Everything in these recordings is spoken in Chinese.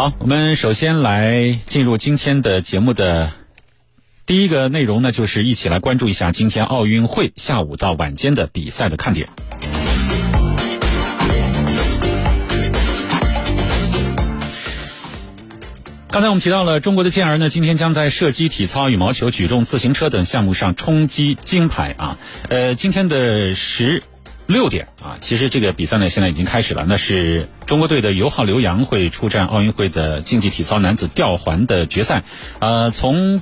好，我们首先来进入今天的节目的第一个内容呢，就是一起来关注一下今天奥运会下午到晚间的比赛的看点。刚才我们提到了中国的健儿呢，今天将在射击、体操、羽毛球、举重、自行车等项目上冲击金牌啊。呃，今天的十六点啊，其实这个比赛呢现在已经开始了。那是中国队的尤浩刘洋会出战奥运会的竞技体操男子吊环的决赛。呃，从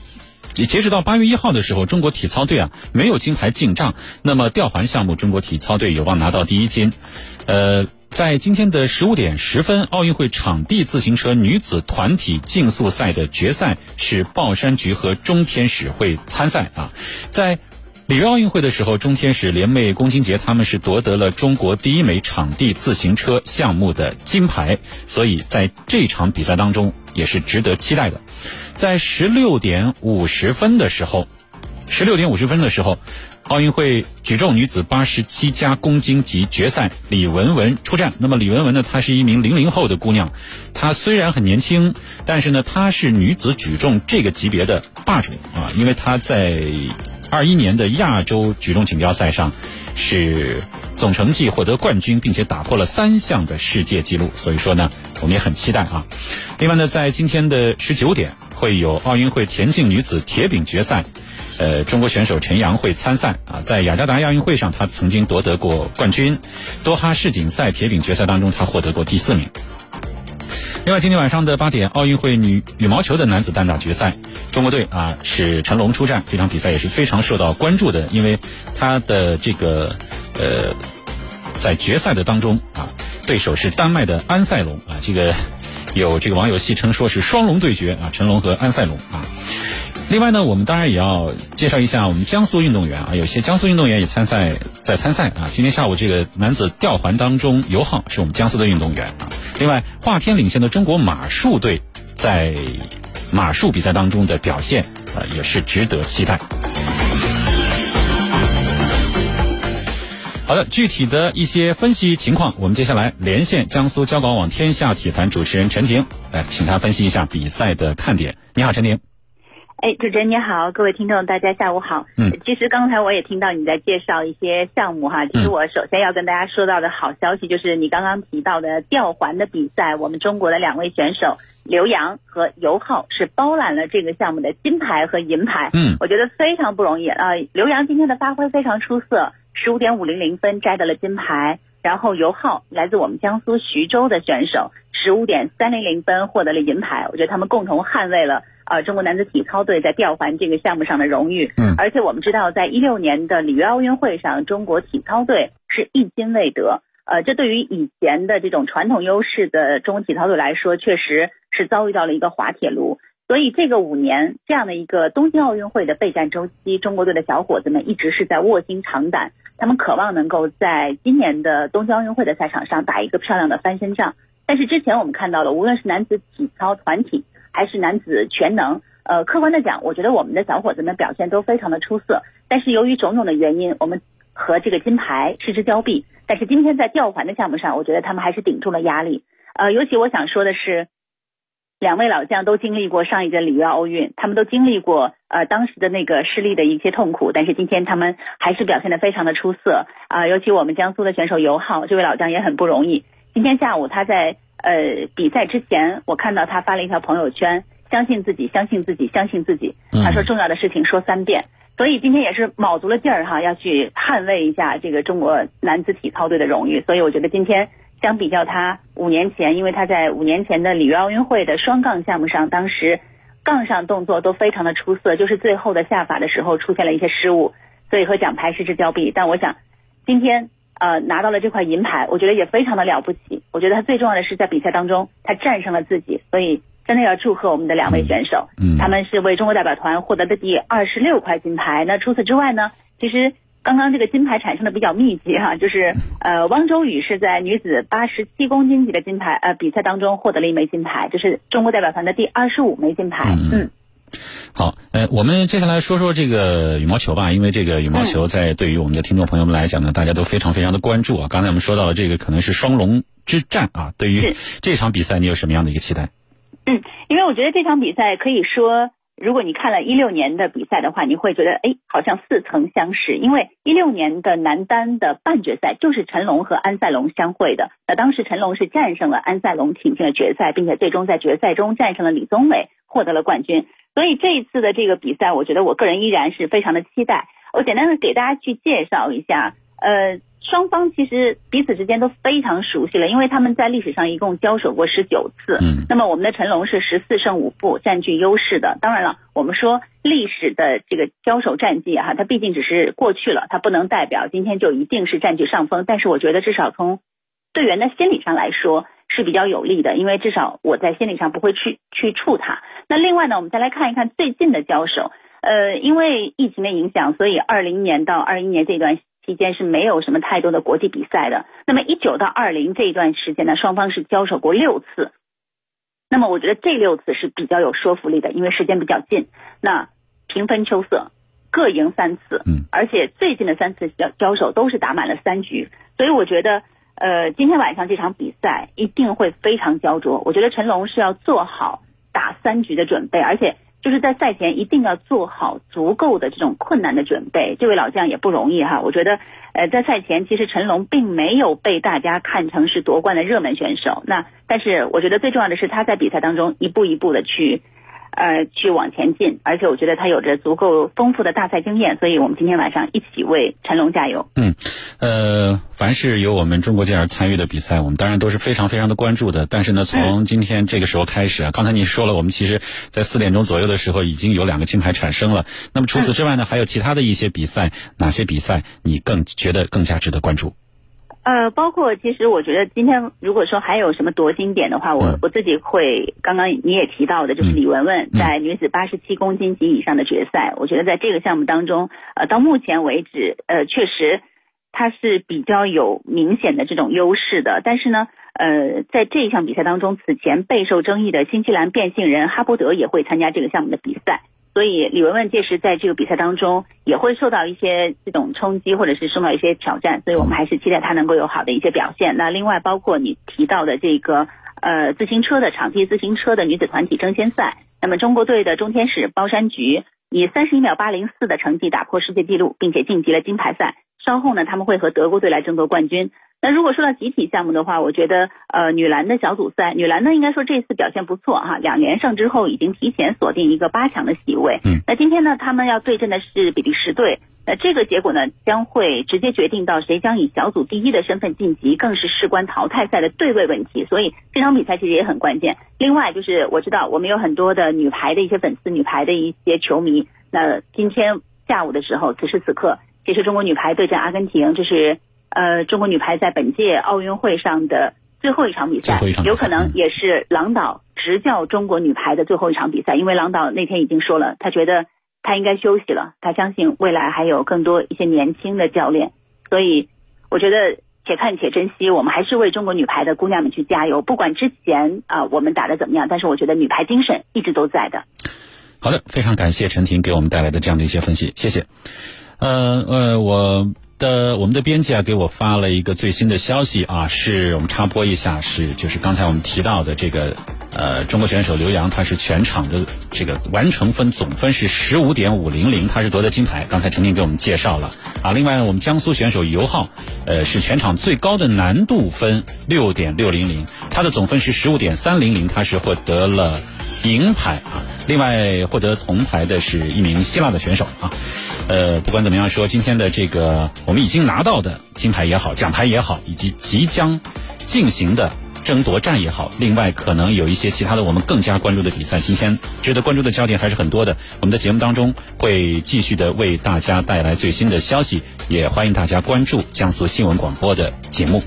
截止到八月一号的时候，中国体操队啊没有金牌进账。那么吊环项目，中国体操队有望拿到第一金。呃。在今天的十五点十分，奥运会场地自行车女子团体竞速赛的决赛是宝山菊和中天使会参赛啊。在里约奥运会的时候，中天使联袂龚金杰他们是夺得了中国第一枚场地自行车项目的金牌，所以在这场比赛当中也是值得期待的。在十六点五十分的时候，十六点五十分的时候。奥运会举重女子八十七加公斤级决赛，李雯雯出战。那么李雯雯呢？她是一名零零后的姑娘，她虽然很年轻，但是呢，她是女子举重这个级别的霸主啊！因为她在二一年的亚洲举重锦标赛上是总成绩获得冠军，并且打破了三项的世界纪录。所以说呢，我们也很期待啊。另外呢，在今天的十九点会有奥运会田径女子铁饼决赛。呃，中国选手陈阳会参赛啊，在雅加达亚运会上，他曾经夺得过冠军。多哈世锦赛铁饼决赛当中，他获得过第四名。另外，今天晚上的八点，奥运会女羽毛球的男子单打决赛，中国队啊是陈龙出战，这场比赛也是非常受到关注的，因为他的这个呃，在决赛的当中啊，对手是丹麦的安塞龙啊，这个有这个网友戏称说是双龙对决啊，陈龙和安塞龙啊。另外呢，我们当然也要介绍一下我们江苏运动员啊，有些江苏运动员也参赛在参赛啊。今天下午这个男子吊环当中，尤浩是我们江苏的运动员啊。另外，华天领先的中国马术队在马术比赛当中的表现啊，也是值得期待。好的，具体的一些分析情况，我们接下来连线江苏交广网天下体坛主持人陈婷，来请他分析一下比赛的看点。你好，陈婷。哎，主持人你好，各位听众大家下午好。嗯，其实刚才我也听到你在介绍一些项目哈。其实我首先要跟大家说到的好消息就是你刚刚提到的吊环的比赛，我们中国的两位选手刘洋和尤浩是包揽了这个项目的金牌和银牌。嗯，我觉得非常不容易啊。刘洋今天的发挥非常出色，十五点五零零分摘得了金牌。然后尤浩来自我们江苏徐州的选手，十五点三零零分获得了银牌。我觉得他们共同捍卫了。呃，中国男子体操队在吊环这个项目上的荣誉，嗯，而且我们知道，在一六年的里约奥运会上，中国体操队是一金未得，呃，这对于以前的这种传统优势的中国体操队来说，确实是遭遇到了一个滑铁卢。所以，这个五年这样的一个东京奥运会的备战周期，中国队的小伙子们一直是在卧薪尝胆，他们渴望能够在今年的东京奥运会的赛场上打一个漂亮的翻身仗。但是之前我们看到了，无论是男子体操团体，还是男子全能，呃，客观的讲，我觉得我们的小伙子们表现都非常的出色。但是由于种种的原因，我们和这个金牌失之交臂。但是今天在吊环的项目上，我觉得他们还是顶住了压力。呃，尤其我想说的是，两位老将都经历过上一届里约奥运，他们都经历过呃当时的那个失利的一些痛苦。但是今天他们还是表现的非常的出色啊，尤其我们江苏的选手尤浩，这位老将也很不容易。今天下午他在。呃，比赛之前，我看到他发了一条朋友圈，相信自己，相信自己，相信自己。他说重要的事情说三遍，所以今天也是卯足了劲儿哈，要去捍卫一下这个中国男子体操队的荣誉。所以我觉得今天相比较他五年前，因为他在五年前的里约奥运会的双杠项目上，当时杠上动作都非常的出色，就是最后的下法的时候出现了一些失误，所以和奖牌失之交臂。但我想今天。呃，拿到了这块银牌，我觉得也非常的了不起。我觉得他最重要的是在比赛当中，他战胜了自己，所以真的要祝贺我们的两位选手。嗯，他们是为中国代表团获得的第二十六块金牌。那除此之外呢，其实刚刚这个金牌产生的比较密集哈，就是呃，汪周雨是在女子八十七公斤级的金牌呃比赛当中获得了一枚金牌，这是中国代表团的第二十五枚金牌。嗯。好，呃，我们接下来说说这个羽毛球吧，因为这个羽毛球在对于我们的听众朋友们来讲呢，大家都非常非常的关注啊。刚才我们说到了这个可能是双龙之战啊，对于 这场比赛你有什么样的一个期待？嗯，因为我觉得这场比赛可以说。如果你看了一六年的比赛的话，你会觉得哎，好像似曾相识，因为一六年的男单的半决赛就是陈龙和安塞龙相会的。那当时陈龙是战胜了安塞龙，挺进了决赛，并且最终在决赛中战胜了李宗伟，获得了冠军。所以这一次的这个比赛，我觉得我个人依然是非常的期待。我简单的给大家去介绍一下，呃。双方其实彼此之间都非常熟悉了，因为他们在历史上一共交手过十九次。嗯，那么我们的陈龙是十四胜五负，占据优势的。当然了，我们说历史的这个交手战绩哈，它毕竟只是过去了，它不能代表今天就一定是占据上风。但是我觉得至少从队员的心理上来说是比较有利的，因为至少我在心理上不会去去触他。那另外呢，我们再来看一看最近的交手。呃，因为疫情的影响，所以二零年到二一年这段。期间是没有什么太多的国际比赛的。那么一九到二零这一段时间呢，双方是交手过六次。那么我觉得这六次是比较有说服力的，因为时间比较近。那平分秋色，各赢三次。嗯。而且最近的三次交交手都是打满了三局，所以我觉得呃今天晚上这场比赛一定会非常焦灼。我觉得陈龙是要做好打三局的准备，而且。就是在赛前一定要做好足够的这种困难的准备，这位老将也不容易哈。我觉得，呃，在赛前其实陈龙并没有被大家看成是夺冠的热门选手，那但是我觉得最重要的是他在比赛当中一步一步的去。呃，去往前进，而且我觉得他有着足够丰富的大赛经验，所以我们今天晚上一起为陈龙加油。嗯，呃，凡是有我们中国健儿参与的比赛，我们当然都是非常非常的关注的。但是呢，从今天这个时候开始啊，刚才你说了，我们其实在四点钟左右的时候已经有两个金牌产生了。那么除此之外呢，还有其他的一些比赛，哪些比赛你更觉得更加值得关注？呃，包括其实我觉得今天如果说还有什么夺金点的话，我我自己会刚刚你也提到的，就是李雯雯在女子八十七公斤级以上的决赛，我觉得在这个项目当中，呃，到目前为止，呃，确实她是比较有明显的这种优势的。但是呢，呃，在这一项比赛当中，此前备受争议的新西兰变性人哈伯德也会参加这个项目的比赛。所以李雯雯届时在这个比赛当中也会受到一些这种冲击，或者是受到一些挑战，所以我们还是期待她能够有好的一些表现。那另外包括你提到的这个呃自行车的场地自行车的女子团体争先赛，那么中国队的中天使包山菊以三十一秒八零四的成绩打破世界纪录，并且晋级了金牌赛。稍后呢，他们会和德国队来争夺冠军。那如果说到集体项目的话，我觉得呃女篮的小组赛，女篮呢应该说这次表现不错哈，两连胜之后已经提前锁定一个八强的席位。嗯，那今天呢，他们要对阵的是比利时队，那这个结果呢将会直接决定到谁将以小组第一的身份晋级，更是事关淘汰赛的对位问题。所以这场比赛其实也很关键。另外就是我知道我们有很多的女排的一些粉丝，女排的一些球迷。那今天下午的时候，此时此刻，其实中国女排对阵阿根廷，这是。呃，中国女排在本届奥运会上的最后一场比赛，有可能也是郎导执教中国女排的最后一场比赛。因为郎导那天已经说了，他觉得他应该休息了，他相信未来还有更多一些年轻的教练。所以，我觉得且看且珍惜，我们还是为中国女排的姑娘们去加油。不管之前啊我们打的怎么样，但是我觉得女排精神一直都在的。好的，非常感谢陈婷给我们带来的这样的一些分析，谢谢。呃呃，我。的我们的编辑啊给我发了一个最新的消息啊，是我们插播一下，是就是刚才我们提到的这个呃中国选手刘洋，他是全场的这个完成分总分是十五点五零零，他是夺得金牌。刚才陈婷给我们介绍了啊，另外呢，我们江苏选手尤浩，呃是全场最高的难度分六点六零零，他的总分是十五点三零零，他是获得了银牌啊。另外获得铜牌的是一名希腊的选手啊。呃，不管怎么样说，今天的这个我们已经拿到的金牌也好，奖牌也好，以及即将进行的争夺战也好，另外可能有一些其他的我们更加关注的比赛，今天值得关注的焦点还是很多的。我们的节目当中会继续的为大家带来最新的消息，也欢迎大家关注江苏新闻广播的节目。